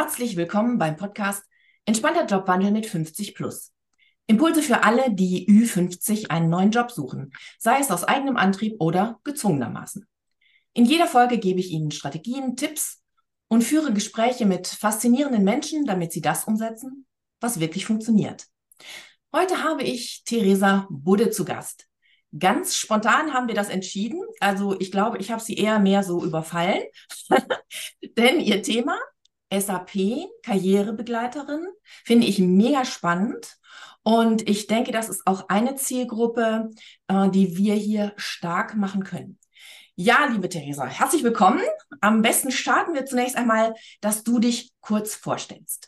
Herzlich willkommen beim Podcast Entspannter Jobwandel mit 50 plus. Impulse für alle, die Ü50 einen neuen Job suchen, sei es aus eigenem Antrieb oder gezwungenermaßen. In jeder Folge gebe ich Ihnen Strategien, Tipps und führe Gespräche mit faszinierenden Menschen, damit Sie das umsetzen, was wirklich funktioniert. Heute habe ich Theresa Budde zu Gast. Ganz spontan haben wir das entschieden. Also ich glaube, ich habe sie eher mehr so überfallen. Denn ihr Thema SAP, Karrierebegleiterin, finde ich mega spannend. Und ich denke, das ist auch eine Zielgruppe, äh, die wir hier stark machen können. Ja, liebe Theresa, herzlich willkommen. Am besten starten wir zunächst einmal, dass du dich kurz vorstellst.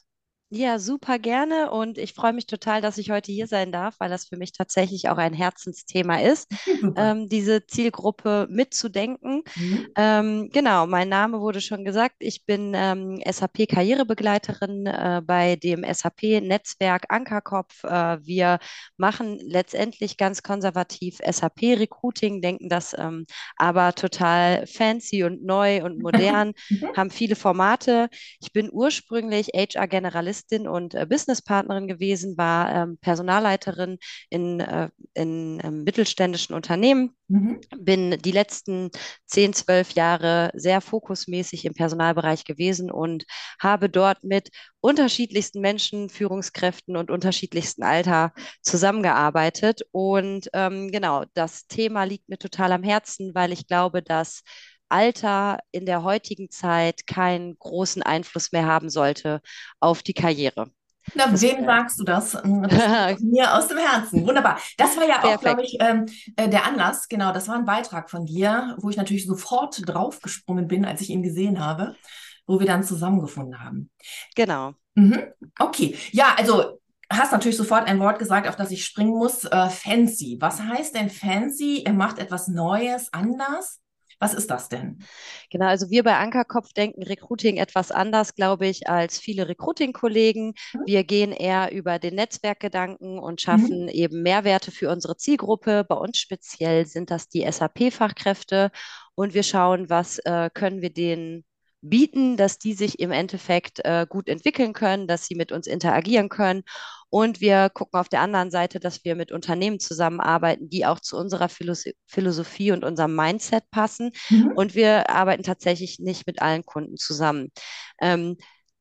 Ja, super gerne und ich freue mich total, dass ich heute hier sein darf, weil das für mich tatsächlich auch ein Herzensthema ist, ähm, diese Zielgruppe mitzudenken. Mhm. Ähm, genau, mein Name wurde schon gesagt. Ich bin ähm, SAP-Karrierebegleiterin äh, bei dem SAP-Netzwerk Ankerkopf. Äh, wir machen letztendlich ganz konservativ SAP-Recruiting, denken das ähm, aber total fancy und neu und modern, mhm. haben viele Formate. Ich bin ursprünglich HR-Generalist Journalistin und äh, Businesspartnerin gewesen, war ähm, Personalleiterin in, äh, in ähm, mittelständischen Unternehmen. Mhm. Bin die letzten zehn, zwölf Jahre sehr fokusmäßig im Personalbereich gewesen und habe dort mit unterschiedlichsten Menschen, Führungskräften und unterschiedlichsten Alter zusammengearbeitet. Und ähm, genau, das Thema liegt mir total am Herzen, weil ich glaube, dass Alter in der heutigen Zeit keinen großen Einfluss mehr haben sollte auf die Karriere. Na, das, wem sagst du das? Hm, das mir aus dem Herzen. Wunderbar. Das war ja auch, glaube ich, ähm, äh, der Anlass. Genau, das war ein Beitrag von dir, wo ich natürlich sofort draufgesprungen bin, als ich ihn gesehen habe, wo wir dann zusammengefunden haben. Genau. Mhm. Okay. Ja, also hast natürlich sofort ein Wort gesagt, auf das ich springen muss. Äh, fancy. Was heißt denn fancy? Er macht etwas Neues, anders? Was ist das denn? Genau, also wir bei Ankerkopf denken Recruiting etwas anders, glaube ich, als viele Recruiting-Kollegen. Mhm. Wir gehen eher über den Netzwerkgedanken und schaffen mhm. eben Mehrwerte für unsere Zielgruppe. Bei uns speziell sind das die SAP-Fachkräfte und wir schauen, was äh, können wir denen bieten, dass die sich im Endeffekt äh, gut entwickeln können, dass sie mit uns interagieren können. Und wir gucken auf der anderen Seite, dass wir mit Unternehmen zusammenarbeiten, die auch zu unserer Philosophie und unserem Mindset passen. Mhm. Und wir arbeiten tatsächlich nicht mit allen Kunden zusammen. Ähm,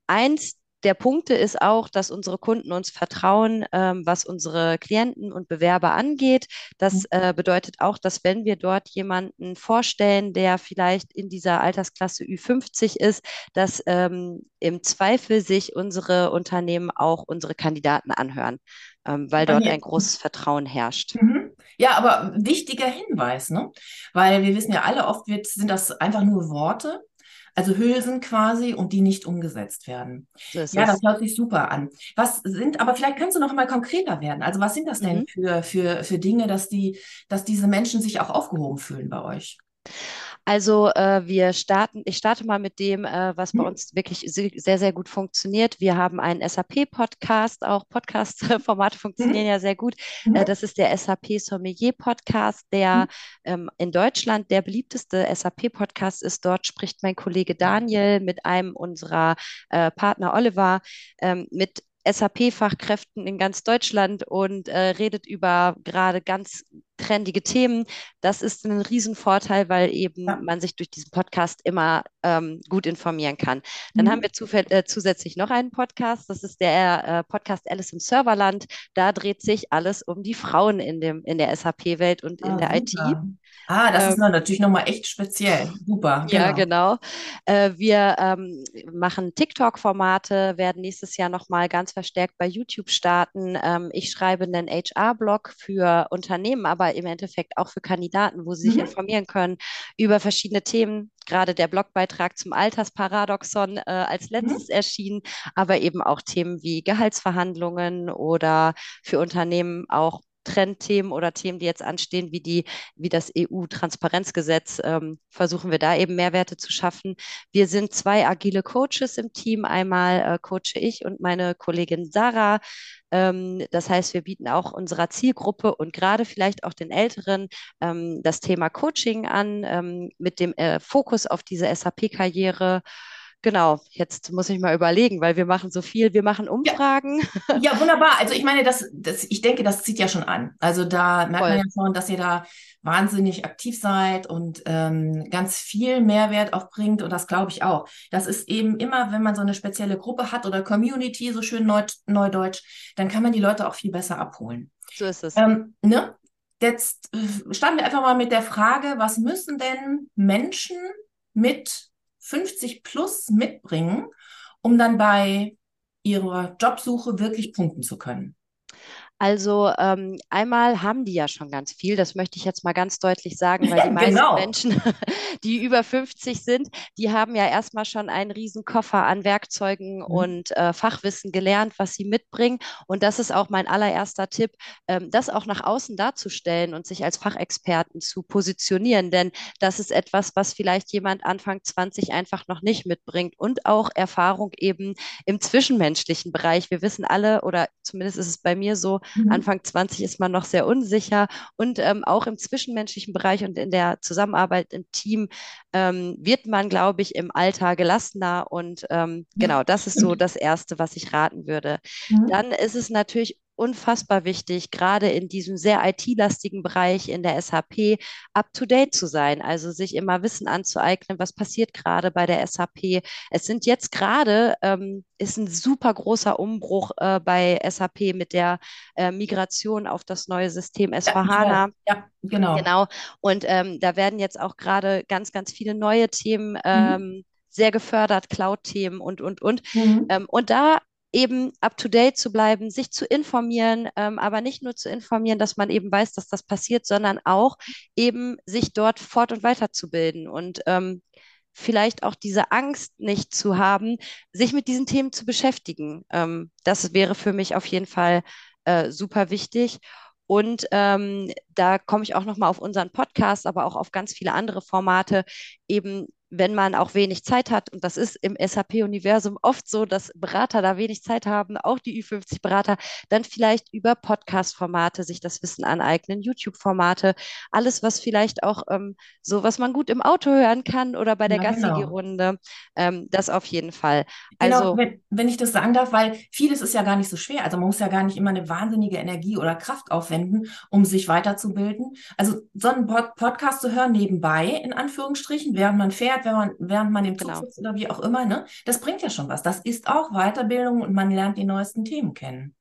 eins der Punkte ist auch, dass unsere Kunden uns vertrauen, ähm, was unsere Klienten und Bewerber angeht. Das mhm. äh, bedeutet auch, dass wenn wir dort jemanden vorstellen, der vielleicht in dieser Altersklasse Ü50 ist, dass ähm, im Zweifel sich unsere Unternehmen auch unsere Kandidaten anhören, ähm, weil dort ein großes Vertrauen herrscht. Mhm. Ja, aber wichtiger Hinweis, ne? Weil wir wissen ja alle, oft wird, sind das einfach nur Worte also Hülsen quasi und die nicht umgesetzt werden. So ja, das hört sich super an. Was sind, aber vielleicht kannst du noch mal konkreter werden. Also was sind das denn mhm. für, für, für Dinge, dass die, dass diese Menschen sich auch aufgehoben fühlen bei euch? Also äh, wir starten, ich starte mal mit dem, äh, was bei mhm. uns wirklich sehr, sehr gut funktioniert. Wir haben einen SAP-Podcast, auch Podcast-Formate funktionieren mhm. ja sehr gut. Mhm. Äh, das ist der SAP Sommelier Podcast, der ähm, in Deutschland der beliebteste SAP-Podcast ist. Dort spricht mein Kollege Daniel mit einem unserer äh, Partner Oliver ähm, mit SAP-Fachkräften in ganz Deutschland und äh, redet über gerade ganz trendige Themen. Das ist ein Riesenvorteil, weil eben ja. man sich durch diesen Podcast immer ähm, gut informieren kann. Dann mhm. haben wir äh, zusätzlich noch einen Podcast. Das ist der äh, Podcast Alice im Serverland. Da dreht sich alles um die Frauen in, dem, in der SAP-Welt und in ah, der super. IT. Ah, das ähm, ist natürlich nochmal echt speziell. Super. Genau. Ja, genau. Äh, wir ähm, machen TikTok-Formate, werden nächstes Jahr nochmal ganz verstärkt bei YouTube starten. Ähm, ich schreibe einen HR-Blog für Unternehmen, aber im Endeffekt auch für Kandidaten, wo sie sich mhm. informieren können über verschiedene Themen. Gerade der Blogbeitrag zum Altersparadoxon äh, als mhm. letztes mhm. erschienen, aber eben auch Themen wie Gehaltsverhandlungen oder für Unternehmen auch Trendthemen oder Themen, die jetzt anstehen, wie die, wie das EU-Transparenzgesetz, ähm, versuchen wir da eben Mehrwerte zu schaffen. Wir sind zwei agile Coaches im Team. Einmal äh, coache ich und meine Kollegin Sarah. Ähm, das heißt, wir bieten auch unserer Zielgruppe und gerade vielleicht auch den Älteren ähm, das Thema Coaching an, ähm, mit dem äh, Fokus auf diese SAP-Karriere. Genau, jetzt muss ich mal überlegen, weil wir machen so viel, wir machen Umfragen. Ja, ja wunderbar. Also ich meine, das, das, ich denke, das zieht ja schon an. Also da merkt Voll. man ja schon, dass ihr da wahnsinnig aktiv seid und ähm, ganz viel Mehrwert auch bringt. Und das glaube ich auch. Das ist eben immer, wenn man so eine spezielle Gruppe hat oder Community, so schön neu, neudeutsch, dann kann man die Leute auch viel besser abholen. So ist es. Ähm, ne? Jetzt äh, standen wir einfach mal mit der Frage, was müssen denn Menschen mit 50 plus mitbringen, um dann bei ihrer Jobsuche wirklich punkten zu können? Also ähm, einmal haben die ja schon ganz viel, das möchte ich jetzt mal ganz deutlich sagen, weil die meisten genau. Menschen, die über 50 sind, die haben ja erstmal schon einen riesen Koffer an Werkzeugen mhm. und äh, Fachwissen gelernt, was sie mitbringen. Und das ist auch mein allererster Tipp, ähm, das auch nach außen darzustellen und sich als Fachexperten zu positionieren. Denn das ist etwas, was vielleicht jemand Anfang 20 einfach noch nicht mitbringt und auch Erfahrung eben im zwischenmenschlichen Bereich. Wir wissen alle, oder zumindest ist es bei mir so, Mhm. Anfang 20 ist man noch sehr unsicher und ähm, auch im zwischenmenschlichen Bereich und in der Zusammenarbeit im Team ähm, wird man, glaube ich, im Alter gelassener und ähm, genau, das ist so das Erste, was ich raten würde. Mhm. Dann ist es natürlich unfassbar wichtig, gerade in diesem sehr IT-lastigen Bereich in der SAP up-to-date zu sein, also sich immer Wissen anzueignen, was passiert gerade bei der SAP. Es sind jetzt gerade, ähm, ist ein super großer Umbruch äh, bei SAP mit der äh, Migration auf das neue System S4HANA. Ja, ja, genau. Genau. Und ähm, da werden jetzt auch gerade ganz, ganz viele neue Themen mhm. ähm, mhm sehr gefördert, Cloud-Themen und, und, und. Mhm. Ähm, und da eben up-to-date zu bleiben, sich zu informieren, ähm, aber nicht nur zu informieren, dass man eben weiß, dass das passiert, sondern auch eben sich dort fort- und weiterzubilden und ähm, vielleicht auch diese Angst nicht zu haben, sich mit diesen Themen zu beschäftigen. Ähm, das wäre für mich auf jeden Fall äh, super wichtig. Und ähm, da komme ich auch nochmal auf unseren Podcast, aber auch auf ganz viele andere Formate, eben wenn man auch wenig Zeit hat, und das ist im SAP-Universum oft so, dass Berater da wenig Zeit haben, auch die Ü50-Berater, dann vielleicht über Podcast-Formate sich das Wissen aneignen, YouTube-Formate, alles, was vielleicht auch ähm, so, was man gut im Auto hören kann oder bei der ja, genau. Gassi-Runde, ähm, das auf jeden Fall. Genau, also, wenn, wenn ich das sagen darf, weil vieles ist ja gar nicht so schwer. Also man muss ja gar nicht immer eine wahnsinnige Energie oder Kraft aufwenden, um sich weiterzubilden. Also so einen Podcast zu hören nebenbei, in Anführungsstrichen, während man fährt, fährt, wenn man, während man im Zug genau. sitzt oder wie auch immer, ne? Das bringt ja schon was. Das ist auch Weiterbildung und man lernt die neuesten Themen kennen.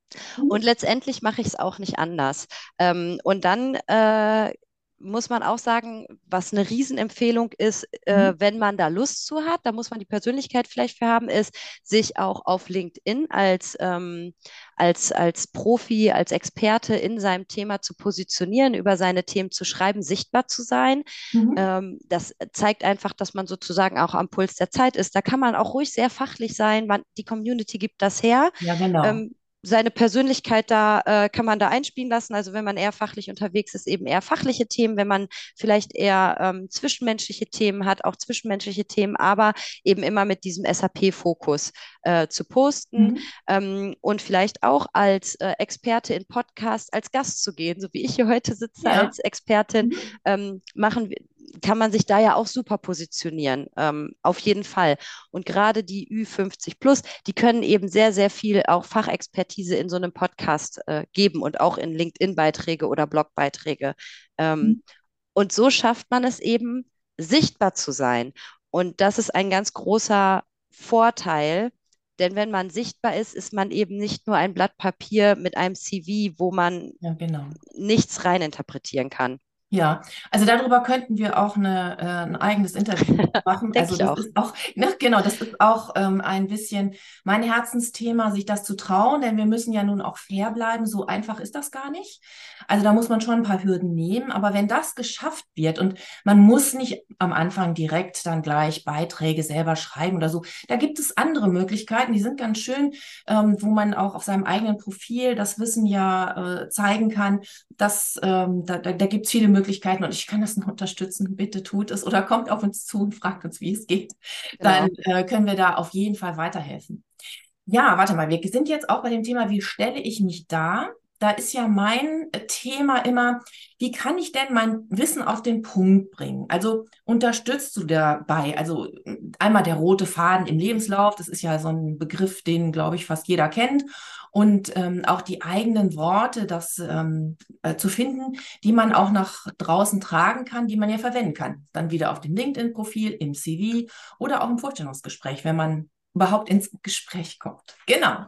Und letztendlich mache ich es auch nicht anders. Ähm, und dann äh, muss man auch sagen, was eine Riesenempfehlung ist, äh, mhm. wenn man da Lust zu hat, da muss man die Persönlichkeit vielleicht für haben, ist, sich auch auf LinkedIn als, ähm, als, als Profi, als Experte in seinem Thema zu positionieren, über seine Themen zu schreiben, sichtbar zu sein. Mhm. Ähm, das zeigt einfach, dass man sozusagen auch am Puls der Zeit ist. Da kann man auch ruhig sehr fachlich sein. Man, die Community gibt das her. Ja, genau. Ähm, seine Persönlichkeit da äh, kann man da einspielen lassen. Also wenn man eher fachlich unterwegs ist, eben eher fachliche Themen. Wenn man vielleicht eher ähm, zwischenmenschliche Themen hat, auch zwischenmenschliche Themen, aber eben immer mit diesem SAP-Fokus äh, zu posten mhm. ähm, und vielleicht auch als äh, Experte in Podcast als Gast zu gehen, so wie ich hier heute sitze ja. als Expertin, mhm. ähm, machen wir kann man sich da ja auch super positionieren, ähm, auf jeden Fall. Und gerade die Ü50 Plus, die können eben sehr, sehr viel auch Fachexpertise in so einem Podcast äh, geben und auch in LinkedIn-Beiträge oder Blogbeiträge. Ähm, mhm. Und so schafft man es eben, sichtbar zu sein. Und das ist ein ganz großer Vorteil, denn wenn man sichtbar ist, ist man eben nicht nur ein Blatt Papier mit einem CV, wo man ja, genau. nichts reininterpretieren kann. Ja, also darüber könnten wir auch eine, äh, ein eigenes Interview machen. also das auch. ist auch, ne, genau, das ist auch ähm, ein bisschen mein Herzensthema, sich das zu trauen, denn wir müssen ja nun auch fair bleiben. So einfach ist das gar nicht. Also da muss man schon ein paar Hürden nehmen. Aber wenn das geschafft wird und man muss nicht am Anfang direkt dann gleich Beiträge selber schreiben oder so, da gibt es andere Möglichkeiten, die sind ganz schön, ähm, wo man auch auf seinem eigenen Profil das Wissen ja äh, zeigen kann. Dass, ähm, da da, da gibt es viele Möglichkeiten Möglichkeiten und ich kann das nur unterstützen. Bitte tut es oder kommt auf uns zu und fragt uns, wie es geht. Genau. Dann äh, können wir da auf jeden Fall weiterhelfen. Ja, warte mal, wir sind jetzt auch bei dem Thema, wie stelle ich mich da? da ist ja mein Thema immer, wie kann ich denn mein Wissen auf den Punkt bringen? Also unterstützt du dabei? Also einmal der rote Faden im Lebenslauf, das ist ja so ein Begriff, den, glaube ich, fast jeder kennt. Und ähm, auch die eigenen Worte, das ähm, äh, zu finden, die man auch nach draußen tragen kann, die man ja verwenden kann. Dann wieder auf dem LinkedIn-Profil, im CV oder auch im Vorstellungsgespräch, wenn man überhaupt ins Gespräch kommt. Genau.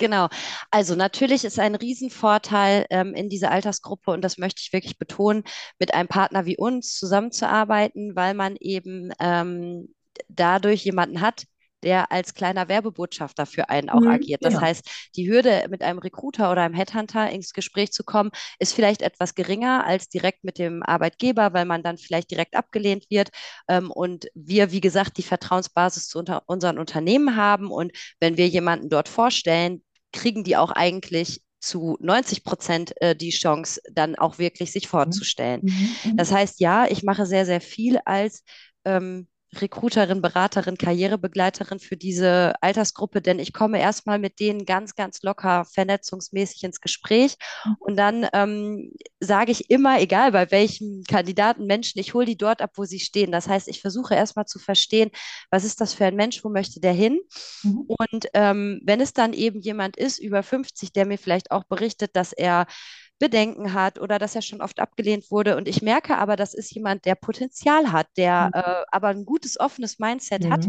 Genau. Also natürlich ist ein Riesenvorteil ähm, in dieser Altersgruppe, und das möchte ich wirklich betonen, mit einem Partner wie uns zusammenzuarbeiten, weil man eben ähm, dadurch jemanden hat, der als kleiner Werbebotschafter für einen auch mhm, agiert. Das ja. heißt, die Hürde, mit einem Recruiter oder einem Headhunter ins Gespräch zu kommen, ist vielleicht etwas geringer als direkt mit dem Arbeitgeber, weil man dann vielleicht direkt abgelehnt wird. Ähm, und wir, wie gesagt, die Vertrauensbasis zu unter unseren Unternehmen haben. Und wenn wir jemanden dort vorstellen, kriegen die auch eigentlich zu 90 Prozent äh, die Chance, dann auch wirklich sich vorzustellen. Mhm. mhm. Das heißt, ja, ich mache sehr, sehr viel als ähm, Recruiterin, Beraterin, Karrierebegleiterin für diese Altersgruppe, denn ich komme erstmal mit denen ganz, ganz locker vernetzungsmäßig ins Gespräch mhm. und dann ähm, sage ich immer, egal bei welchem Kandidaten, Menschen, ich hole die dort ab, wo sie stehen. Das heißt, ich versuche erstmal zu verstehen, was ist das für ein Mensch, wo möchte der hin? Mhm. Und ähm, wenn es dann eben jemand ist, über 50, der mir vielleicht auch berichtet, dass er Bedenken hat oder dass er schon oft abgelehnt wurde. Und ich merke aber, das ist jemand, der Potenzial hat, der mhm. äh, aber ein gutes, offenes Mindset mhm. hat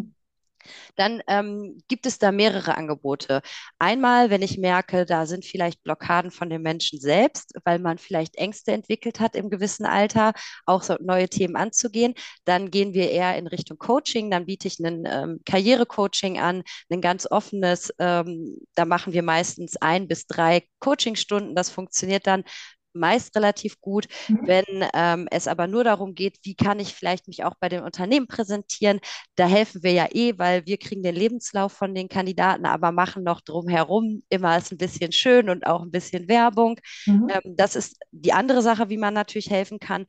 dann ähm, gibt es da mehrere Angebote. Einmal, wenn ich merke, da sind vielleicht Blockaden von den Menschen selbst, weil man vielleicht Ängste entwickelt hat im gewissen Alter, auch so neue Themen anzugehen, dann gehen wir eher in Richtung Coaching. Dann biete ich ein ähm, Karrierecoaching an, ein ganz offenes. Ähm, da machen wir meistens ein bis drei Coachingstunden. Das funktioniert dann meist relativ gut. Mhm. Wenn ähm, es aber nur darum geht, wie kann ich vielleicht mich auch bei den Unternehmen präsentieren, da helfen wir ja eh, weil wir kriegen den Lebenslauf von den Kandidaten, aber machen noch drumherum immer es ein bisschen schön und auch ein bisschen Werbung. Mhm. Ähm, das ist die andere Sache, wie man natürlich helfen kann.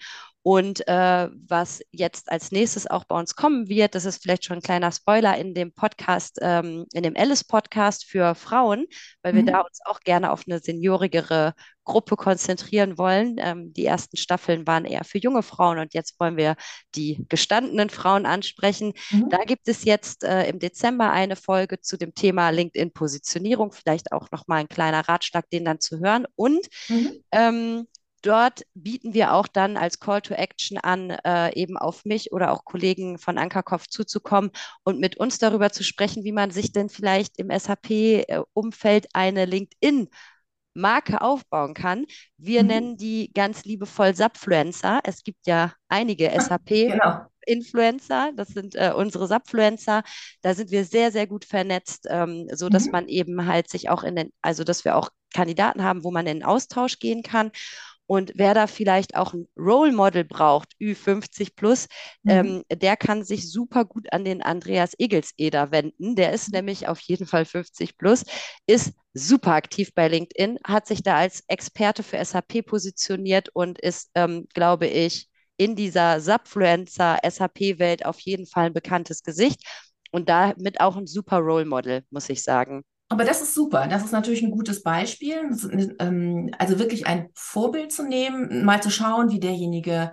Und äh, was jetzt als nächstes auch bei uns kommen wird, das ist vielleicht schon ein kleiner Spoiler in dem Podcast, ähm, in dem Alice-Podcast für Frauen, weil mhm. wir da uns auch gerne auf eine seniorigere Gruppe konzentrieren wollen. Ähm, die ersten Staffeln waren eher für junge Frauen und jetzt wollen wir die gestandenen Frauen ansprechen. Mhm. Da gibt es jetzt äh, im Dezember eine Folge zu dem Thema LinkedIn-Positionierung, vielleicht auch nochmal ein kleiner Ratschlag, den dann zu hören. Und mhm. ähm, dort bieten wir auch dann als Call to Action an, äh, eben auf mich oder auch Kollegen von Ankerkopf zuzukommen und mit uns darüber zu sprechen, wie man sich denn vielleicht im SAP-Umfeld eine LinkedIn Marke aufbauen kann. Wir mhm. nennen die ganz liebevoll Subfluencer. Es gibt ja einige SAP. Genau. Influencer, das sind äh, unsere Subfluencer. Da sind wir sehr, sehr gut vernetzt, ähm, so dass mhm. man eben halt sich auch in den, also dass wir auch Kandidaten haben, wo man in den Austausch gehen kann. Und wer da vielleicht auch ein Role Model braucht, Ü50 plus, mhm. ähm, der kann sich super gut an den Andreas Egelseder wenden. Der ist mhm. nämlich auf jeden Fall 50 plus, ist super aktiv bei LinkedIn, hat sich da als Experte für SAP positioniert und ist, ähm, glaube ich, in dieser Subfluencer SAP-Welt auf jeden Fall ein bekanntes Gesicht und damit auch ein super Role Model, muss ich sagen. Aber das ist super. Das ist natürlich ein gutes Beispiel. Ähm, also wirklich ein Vorbild zu nehmen, mal zu schauen, wie derjenige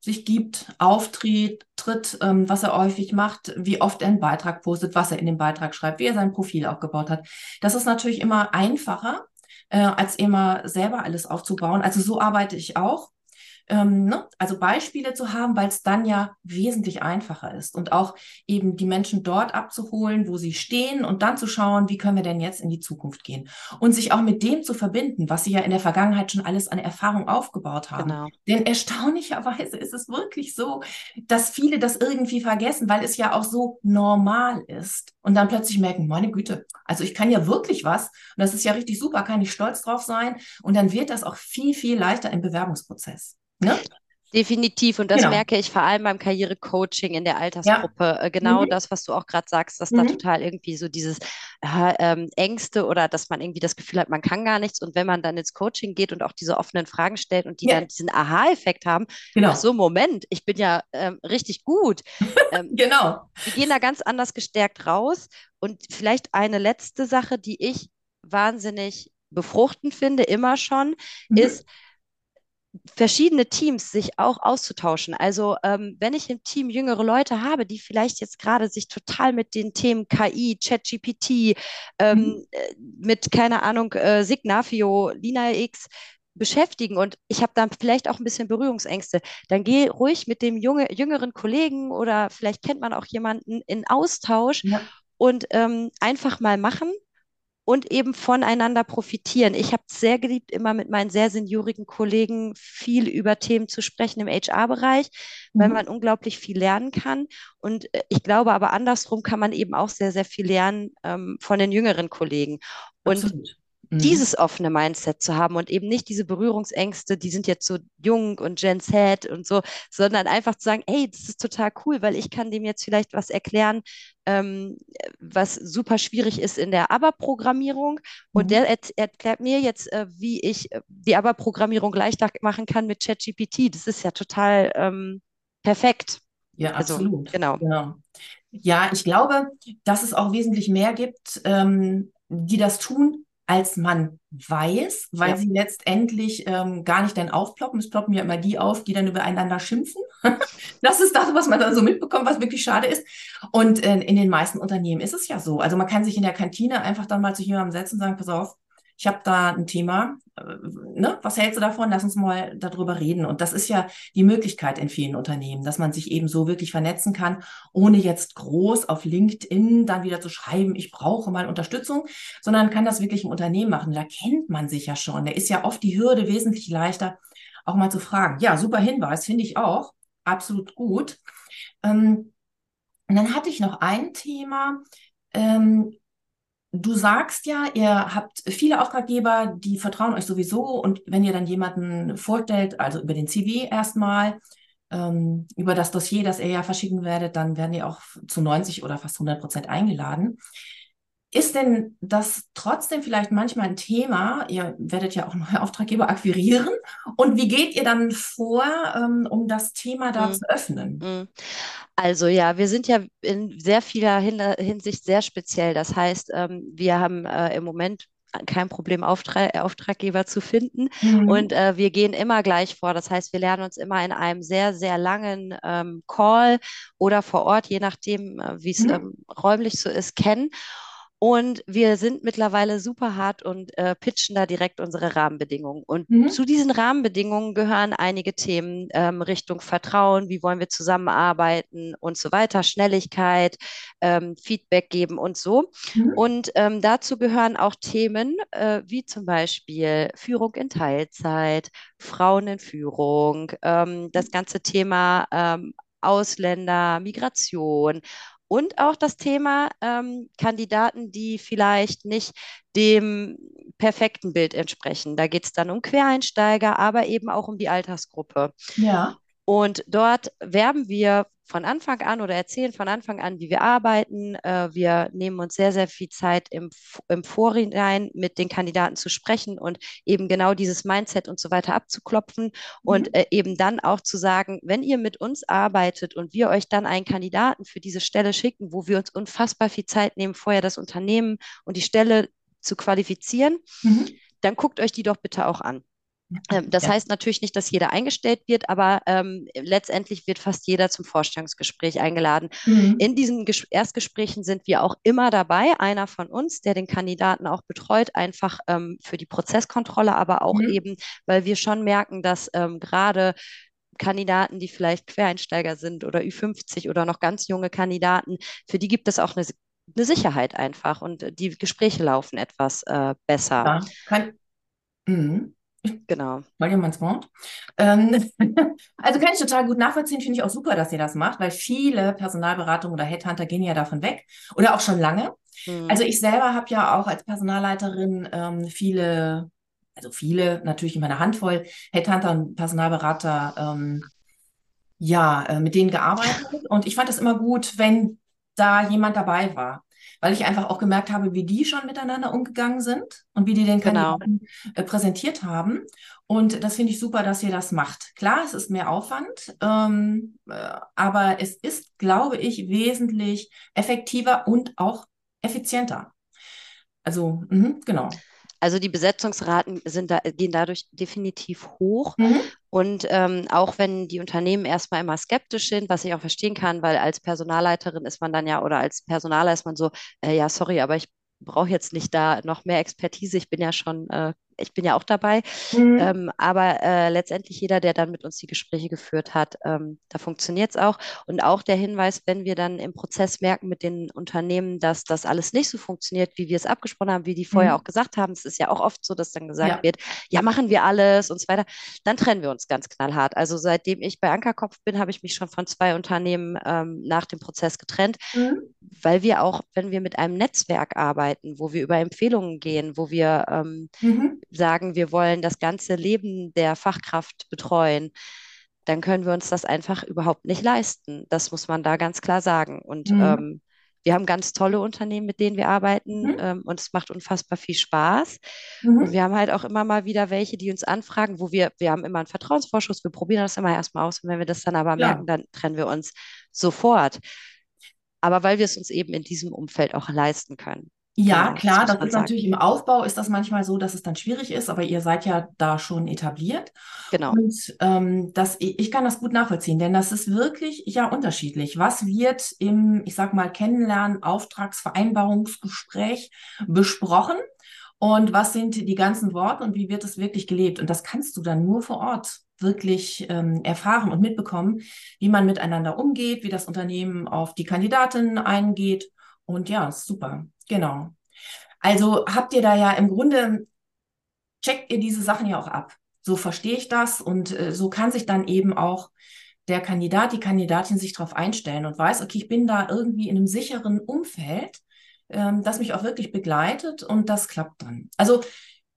sich gibt, auftritt, tritt, ähm, was er häufig macht, wie oft er einen Beitrag postet, was er in dem Beitrag schreibt, wie er sein Profil aufgebaut hat. Das ist natürlich immer einfacher, äh, als immer selber alles aufzubauen. Also so arbeite ich auch ähm, ne? also Beispiele zu haben, weil es dann ja wesentlich einfacher ist und auch eben die Menschen dort abzuholen, wo sie stehen und dann zu schauen, wie können wir denn jetzt in die Zukunft gehen und sich auch mit dem zu verbinden, was sie ja in der Vergangenheit schon alles an Erfahrung aufgebaut haben. Genau. Denn erstaunlicherweise ist es wirklich so, dass viele das irgendwie vergessen, weil es ja auch so normal ist und dann plötzlich merken, meine Güte, also ich kann ja wirklich was und das ist ja richtig super, kann ich stolz drauf sein und dann wird das auch viel, viel leichter im Bewerbungsprozess. Ne? Definitiv. Und das genau. merke ich vor allem beim Karrierecoaching in der Altersgruppe. Ja. Äh, genau mhm. das, was du auch gerade sagst, dass mhm. da total irgendwie so dieses äh, ähm, Ängste oder dass man irgendwie das Gefühl hat, man kann gar nichts. Und wenn man dann ins Coaching geht und auch diese offenen Fragen stellt und die ja. dann diesen Aha-Effekt haben, genau. ach so, Moment, ich bin ja ähm, richtig gut. Ähm, genau. Wir gehen da ganz anders gestärkt raus. Und vielleicht eine letzte Sache, die ich wahnsinnig befruchtend finde, immer schon, mhm. ist, verschiedene Teams sich auch auszutauschen. Also ähm, wenn ich im Team jüngere Leute habe, die vielleicht jetzt gerade sich total mit den Themen KI, ChatGPT, ähm, mhm. Äh, mit, keine Ahnung, äh, Signafio, LinaX beschäftigen und ich habe dann vielleicht auch ein bisschen Berührungsängste, dann geh ruhig mit dem junge, jüngeren Kollegen oder vielleicht kennt man auch jemanden in Austausch ja. und ähm, einfach mal machen und eben voneinander profitieren. Ich habe es sehr geliebt, immer mit meinen sehr seniorigen Kollegen viel über Themen zu sprechen im HR-Bereich, mhm. weil man unglaublich viel lernen kann. Und äh, ich glaube aber andersrum kann man eben auch sehr, sehr viel lernen ähm, von den jüngeren Kollegen. Und Absolut. Mhm. dieses offene Mindset zu haben und eben nicht diese Berührungsängste, die sind jetzt so jung und Gen Z und so, sondern einfach zu sagen, hey, das ist total cool, weil ich kann dem jetzt vielleicht was erklären, ähm, was super schwierig ist in der ABAP-Programmierung und mhm. der er erklärt mir jetzt, äh, wie ich äh, die ABAP-Programmierung leichter machen kann mit ChatGPT. Das ist ja total ähm, perfekt. Ja, also, absolut. Genau. genau. Ja, ich glaube, dass es auch wesentlich mehr gibt, ähm, die das tun, als man weiß, weil ja. sie letztendlich ähm, gar nicht dann aufploppen. Es ploppen ja immer die auf, die dann übereinander schimpfen. das ist das, was man dann so mitbekommt, was wirklich schade ist. Und äh, in den meisten Unternehmen ist es ja so. Also man kann sich in der Kantine einfach dann mal zu jemandem setzen und sagen, pass auf, ich habe da ein Thema, äh, ne? was hältst du davon? Lass uns mal darüber reden. Und das ist ja die Möglichkeit in vielen Unternehmen, dass man sich eben so wirklich vernetzen kann, ohne jetzt groß auf LinkedIn dann wieder zu schreiben, ich brauche mal Unterstützung, sondern kann das wirklich im Unternehmen machen. Da kennt man sich ja schon. Da ist ja oft die Hürde wesentlich leichter, auch mal zu fragen. Ja, super Hinweis, finde ich auch. Absolut gut. Ähm, und dann hatte ich noch ein Thema, ähm, Du sagst ja, ihr habt viele Auftraggeber, die vertrauen euch sowieso und wenn ihr dann jemanden vorstellt, also über den CV erstmal, ähm, über das Dossier, das ihr ja verschicken werdet, dann werden die auch zu 90 oder fast 100 Prozent eingeladen. Ist denn das trotzdem vielleicht manchmal ein Thema? Ihr werdet ja auch neue Auftraggeber akquirieren. Und wie geht ihr dann vor, ähm, um das Thema da mhm. zu öffnen? Mhm. Also ja, wir sind ja in sehr vieler Hinsicht sehr speziell. Das heißt, ähm, wir haben äh, im Moment kein Problem, Auftrag, Auftraggeber zu finden. Mhm. Und äh, wir gehen immer gleich vor. Das heißt, wir lernen uns immer in einem sehr, sehr langen ähm, Call oder vor Ort, je nachdem, äh, wie es mhm. ähm, räumlich so ist, kennen. Und wir sind mittlerweile super hart und äh, pitchen da direkt unsere Rahmenbedingungen. Und mhm. zu diesen Rahmenbedingungen gehören einige Themen ähm, Richtung Vertrauen, wie wollen wir zusammenarbeiten und so weiter, Schnelligkeit, ähm, Feedback geben und so. Mhm. Und ähm, dazu gehören auch Themen äh, wie zum Beispiel Führung in Teilzeit, Frauen in Führung, ähm, das ganze Thema ähm, Ausländer, Migration und auch das Thema ähm, Kandidaten, die vielleicht nicht dem perfekten Bild entsprechen. Da geht es dann um Quereinsteiger, aber eben auch um die Altersgruppe. Ja. Und dort werben wir von Anfang an oder erzählen von Anfang an, wie wir arbeiten. Äh, wir nehmen uns sehr, sehr viel Zeit im, im Vorhinein mit den Kandidaten zu sprechen und eben genau dieses Mindset und so weiter abzuklopfen mhm. und äh, eben dann auch zu sagen, wenn ihr mit uns arbeitet und wir euch dann einen Kandidaten für diese Stelle schicken, wo wir uns unfassbar viel Zeit nehmen, vorher das Unternehmen und die Stelle zu qualifizieren, mhm. dann guckt euch die doch bitte auch an. Ähm, das ja. heißt natürlich nicht, dass jeder eingestellt wird, aber ähm, letztendlich wird fast jeder zum Vorstellungsgespräch eingeladen. Mhm. In diesen Ges Erstgesprächen sind wir auch immer dabei, einer von uns, der den Kandidaten auch betreut, einfach ähm, für die Prozesskontrolle, aber auch mhm. eben, weil wir schon merken, dass ähm, gerade Kandidaten, die vielleicht Quereinsteiger sind oder Ü50 oder noch ganz junge Kandidaten, für die gibt es auch eine, eine Sicherheit einfach und die Gespräche laufen etwas äh, besser. Ja, mhm. Genau. Wort. Ähm, also kann ich total gut nachvollziehen, finde ich auch super, dass ihr das macht, weil viele Personalberatungen oder Headhunter gehen ja davon weg oder auch schon lange. Mhm. Also ich selber habe ja auch als Personalleiterin ähm, viele, also viele, natürlich in meiner Handvoll Headhunter und Personalberater, ähm, ja, äh, mit denen gearbeitet. Und ich fand es immer gut, wenn da jemand dabei war weil ich einfach auch gemerkt habe, wie die schon miteinander umgegangen sind und wie die den genau. Kandidaten äh, präsentiert haben. Und das finde ich super, dass ihr das macht. Klar, es ist mehr Aufwand, ähm, äh, aber es ist, glaube ich, wesentlich effektiver und auch effizienter. Also, mh, genau. Also die Besetzungsraten sind da, gehen dadurch definitiv hoch. Mhm. Und ähm, auch wenn die Unternehmen erstmal immer skeptisch sind, was ich auch verstehen kann, weil als Personalleiterin ist man dann ja oder als Personaler ist man so, äh, ja, sorry, aber ich brauche jetzt nicht da noch mehr Expertise. Ich bin ja schon äh, ich bin ja auch dabei. Mhm. Ähm, aber äh, letztendlich jeder, der dann mit uns die Gespräche geführt hat, ähm, da funktioniert es auch. Und auch der Hinweis, wenn wir dann im Prozess merken mit den Unternehmen, dass das alles nicht so funktioniert, wie wir es abgesprochen haben, wie die vorher mhm. auch gesagt haben, es ist ja auch oft so, dass dann gesagt ja. wird, ja, machen wir alles und so weiter, dann trennen wir uns ganz knallhart. Also seitdem ich bei Ankerkopf bin, habe ich mich schon von zwei Unternehmen ähm, nach dem Prozess getrennt, mhm. weil wir auch, wenn wir mit einem Netzwerk arbeiten, wo wir über Empfehlungen gehen, wo wir ähm, mhm sagen, wir wollen das ganze Leben der Fachkraft betreuen, dann können wir uns das einfach überhaupt nicht leisten. Das muss man da ganz klar sagen. Und mhm. ähm, wir haben ganz tolle Unternehmen, mit denen wir arbeiten mhm. ähm, und es macht unfassbar viel Spaß. Mhm. Und wir haben halt auch immer mal wieder welche, die uns anfragen, wo wir, wir haben immer einen Vertrauensvorschuss, wir probieren das immer erstmal aus und wenn wir das dann aber ja. merken, dann trennen wir uns sofort. Aber weil wir es uns eben in diesem Umfeld auch leisten können. Ja, genau, klar, das, das ist sagen. natürlich im Aufbau ist das manchmal so, dass es dann schwierig ist, aber ihr seid ja da schon etabliert. Genau. Und ähm, das, ich kann das gut nachvollziehen, denn das ist wirklich ja unterschiedlich. Was wird im, ich sag mal, Kennenlernen, Auftragsvereinbarungsgespräch besprochen? Und was sind die ganzen Worte und wie wird es wirklich gelebt? Und das kannst du dann nur vor Ort wirklich ähm, erfahren und mitbekommen, wie man miteinander umgeht, wie das Unternehmen auf die Kandidatin eingeht. Und ja, super. Genau. Also habt ihr da ja im Grunde, checkt ihr diese Sachen ja auch ab. So verstehe ich das und äh, so kann sich dann eben auch der Kandidat, die Kandidatin sich darauf einstellen und weiß, okay, ich bin da irgendwie in einem sicheren Umfeld, ähm, das mich auch wirklich begleitet und das klappt dann. Also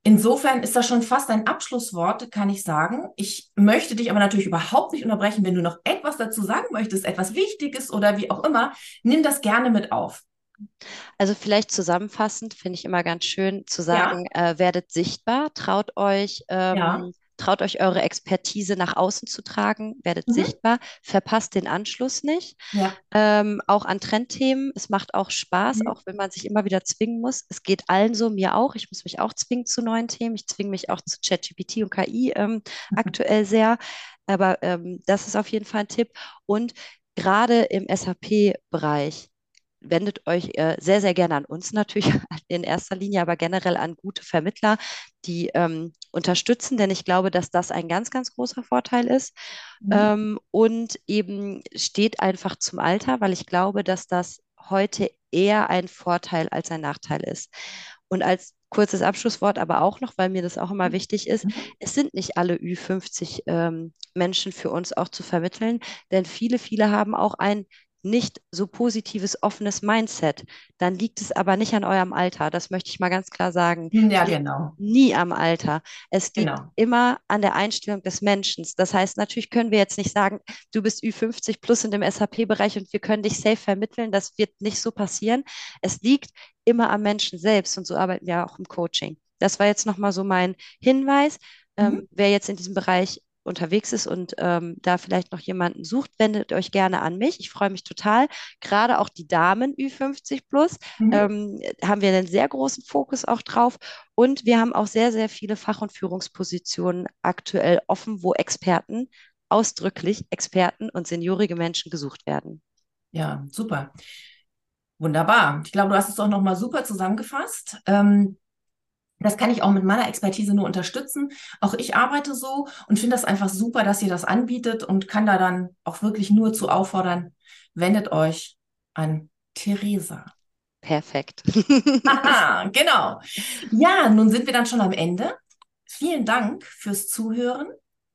insofern ist das schon fast ein Abschlusswort, kann ich sagen. Ich möchte dich aber natürlich überhaupt nicht unterbrechen, wenn du noch etwas dazu sagen möchtest, etwas Wichtiges oder wie auch immer, nimm das gerne mit auf. Also vielleicht zusammenfassend finde ich immer ganz schön zu sagen, ja. äh, werdet sichtbar, traut euch, ähm, ja. traut euch eure Expertise nach außen zu tragen, werdet mhm. sichtbar, verpasst den Anschluss nicht. Ja. Ähm, auch an Trendthemen, es macht auch Spaß, mhm. auch wenn man sich immer wieder zwingen muss. Es geht allen so, mir auch. Ich muss mich auch zwingen zu neuen Themen. Ich zwinge mich auch zu ChatGPT und KI ähm, mhm. aktuell sehr. Aber ähm, das ist auf jeden Fall ein Tipp. Und gerade im SAP-Bereich, wendet euch äh, sehr, sehr gerne an uns natürlich in erster Linie, aber generell an gute Vermittler, die ähm, unterstützen, denn ich glaube, dass das ein ganz, ganz großer Vorteil ist. Mhm. Ähm, und eben steht einfach zum Alter, weil ich glaube, dass das heute eher ein Vorteil als ein Nachteil ist. Und als kurzes Abschlusswort aber auch noch, weil mir das auch immer mhm. wichtig ist, mhm. es sind nicht alle Ü50 ähm, Menschen für uns auch zu vermitteln, denn viele, viele haben auch ein nicht so positives, offenes Mindset, dann liegt es aber nicht an eurem Alter. Das möchte ich mal ganz klar sagen. Ja, genau. Nie am Alter. Es liegt genau. immer an der Einstellung des Menschen. Das heißt, natürlich können wir jetzt nicht sagen, du bist Ü50 plus in dem SAP-Bereich und wir können dich safe vermitteln. Das wird nicht so passieren. Es liegt immer am Menschen selbst und so arbeiten wir auch im Coaching. Das war jetzt nochmal so mein Hinweis. Ähm, mhm. Ähm, wer jetzt in diesem Bereich unterwegs ist und ähm, da vielleicht noch jemanden sucht, wendet euch gerne an mich. Ich freue mich total. Gerade auch die Damen Ü50 plus mhm. ähm, haben wir einen sehr großen Fokus auch drauf. Und wir haben auch sehr, sehr viele Fach- und Führungspositionen aktuell offen, wo Experten, ausdrücklich Experten und seniorige Menschen gesucht werden. Ja, super. Wunderbar. Ich glaube, du hast es auch nochmal super zusammengefasst. Ähm, das kann ich auch mit meiner Expertise nur unterstützen. Auch ich arbeite so und finde das einfach super, dass ihr das anbietet und kann da dann auch wirklich nur zu auffordern, wendet euch an Theresa. Perfekt. Aha, genau. Ja, nun sind wir dann schon am Ende. Vielen Dank fürs Zuhören.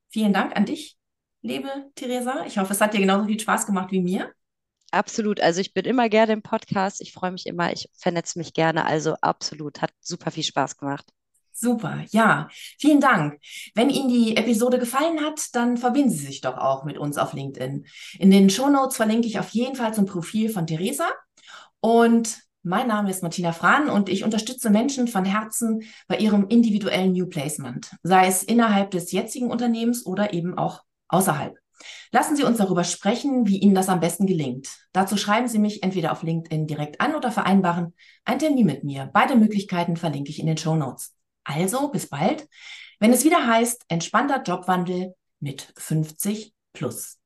Vielen Dank an dich, liebe Theresa. Ich hoffe, es hat dir genauso viel Spaß gemacht wie mir. Absolut. Also ich bin immer gerne im Podcast. Ich freue mich immer. Ich vernetze mich gerne. Also absolut. Hat super viel Spaß gemacht. Super, ja, vielen Dank. Wenn Ihnen die Episode gefallen hat, dann verbinden Sie sich doch auch mit uns auf LinkedIn. In den Shownotes verlinke ich auf jeden Fall zum Profil von Theresa. Und mein Name ist Martina Frahn und ich unterstütze Menschen von Herzen bei ihrem individuellen New Placement, sei es innerhalb des jetzigen Unternehmens oder eben auch außerhalb. Lassen Sie uns darüber sprechen, wie Ihnen das am besten gelingt. Dazu schreiben Sie mich entweder auf LinkedIn direkt an oder vereinbaren einen Termin mit mir. Beide Möglichkeiten verlinke ich in den Show Notes. Also bis bald, wenn es wieder heißt, entspannter Jobwandel mit 50 plus.